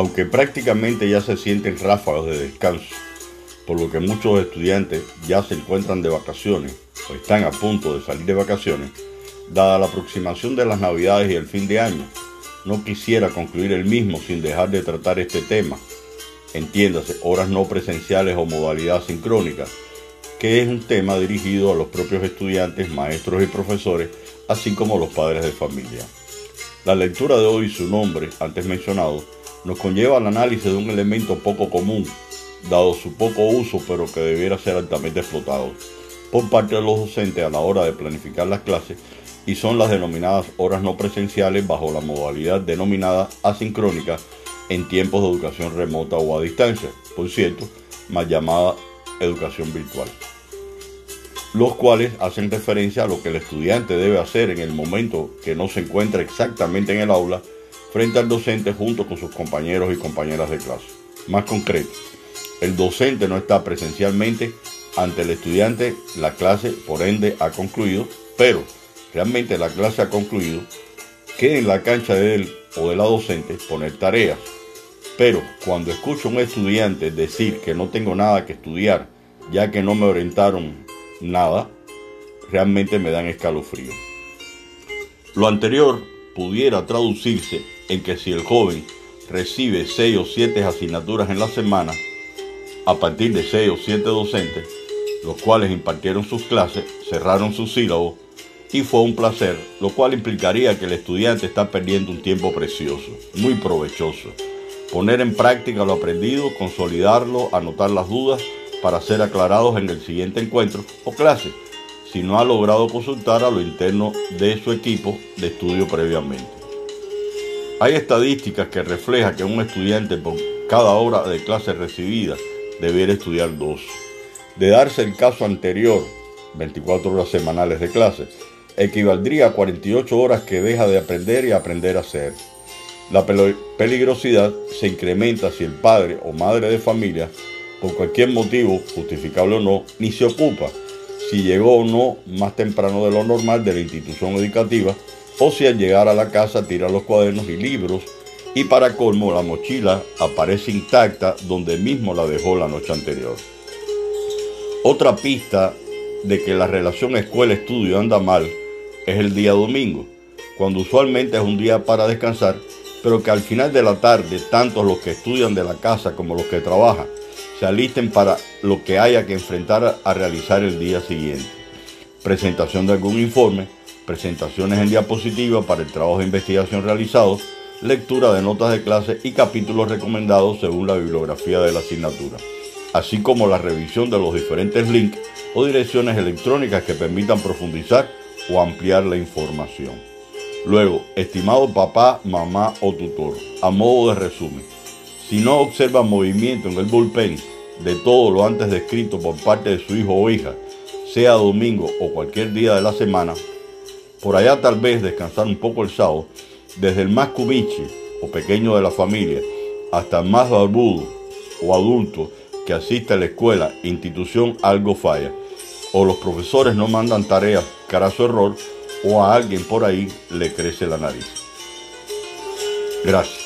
Aunque prácticamente ya se sienten ráfagas de descanso, por lo que muchos estudiantes ya se encuentran de vacaciones o están a punto de salir de vacaciones, dada la aproximación de las navidades y el fin de año, no quisiera concluir el mismo sin dejar de tratar este tema, entiéndase, horas no presenciales o modalidad sincrónica, que es un tema dirigido a los propios estudiantes, maestros y profesores, así como los padres de familia. La lectura de hoy, su nombre, antes mencionado, nos conlleva al análisis de un elemento poco común, dado su poco uso, pero que debiera ser altamente explotado por parte de los docentes a la hora de planificar las clases y son las denominadas horas no presenciales bajo la modalidad denominada asincrónica en tiempos de educación remota o a distancia, por cierto, más llamada educación virtual, los cuales hacen referencia a lo que el estudiante debe hacer en el momento que no se encuentra exactamente en el aula frente al docente junto con sus compañeros y compañeras de clase. Más concreto, el docente no está presencialmente ante el estudiante, la clase por ende ha concluido, pero realmente la clase ha concluido, que en la cancha de él o de la docente poner tareas. Pero cuando escucho a un estudiante decir que no tengo nada que estudiar, ya que no me orientaron nada, realmente me dan escalofrío. Lo anterior pudiera traducirse en que si el joven recibe 6 o 7 asignaturas en la semana, a partir de 6 o 7 docentes, los cuales impartieron sus clases, cerraron sus sílabos y fue un placer, lo cual implicaría que el estudiante está perdiendo un tiempo precioso, muy provechoso. Poner en práctica lo aprendido, consolidarlo, anotar las dudas para ser aclarados en el siguiente encuentro o clase, si no ha logrado consultar a lo interno de su equipo de estudio previamente. Hay estadísticas que reflejan que un estudiante por cada hora de clase recibida debiera estudiar dos. De darse el caso anterior, 24 horas semanales de clase, equivaldría a 48 horas que deja de aprender y aprender a hacer. La peligrosidad se incrementa si el padre o madre de familia, por cualquier motivo, justificable o no, ni se ocupa si llegó o no más temprano de lo normal de la institución educativa o si al llegar a la casa tira los cuadernos y libros y para colmo la mochila aparece intacta donde mismo la dejó la noche anterior. Otra pista de que la relación escuela-estudio anda mal es el día domingo, cuando usualmente es un día para descansar, pero que al final de la tarde, tanto los que estudian de la casa como los que trabajan, se alisten para lo que haya que enfrentar a realizar el día siguiente. Presentación de algún informe, presentaciones en diapositiva para el trabajo de investigación realizado, lectura de notas de clase y capítulos recomendados según la bibliografía de la asignatura, así como la revisión de los diferentes links o direcciones electrónicas que permitan profundizar o ampliar la información. Luego, estimado papá, mamá o tutor, a modo de resumen, si no observa movimiento en el bullpen de todo lo antes descrito por parte de su hijo o hija, sea domingo o cualquier día de la semana, por allá tal vez descansar un poco el sábado, desde el más cubiche o pequeño de la familia hasta el más barbudo o adulto que asiste a la escuela, institución, algo falla o los profesores no mandan tareas cara su error, o a alguien por ahí le crece la nariz. Gracias.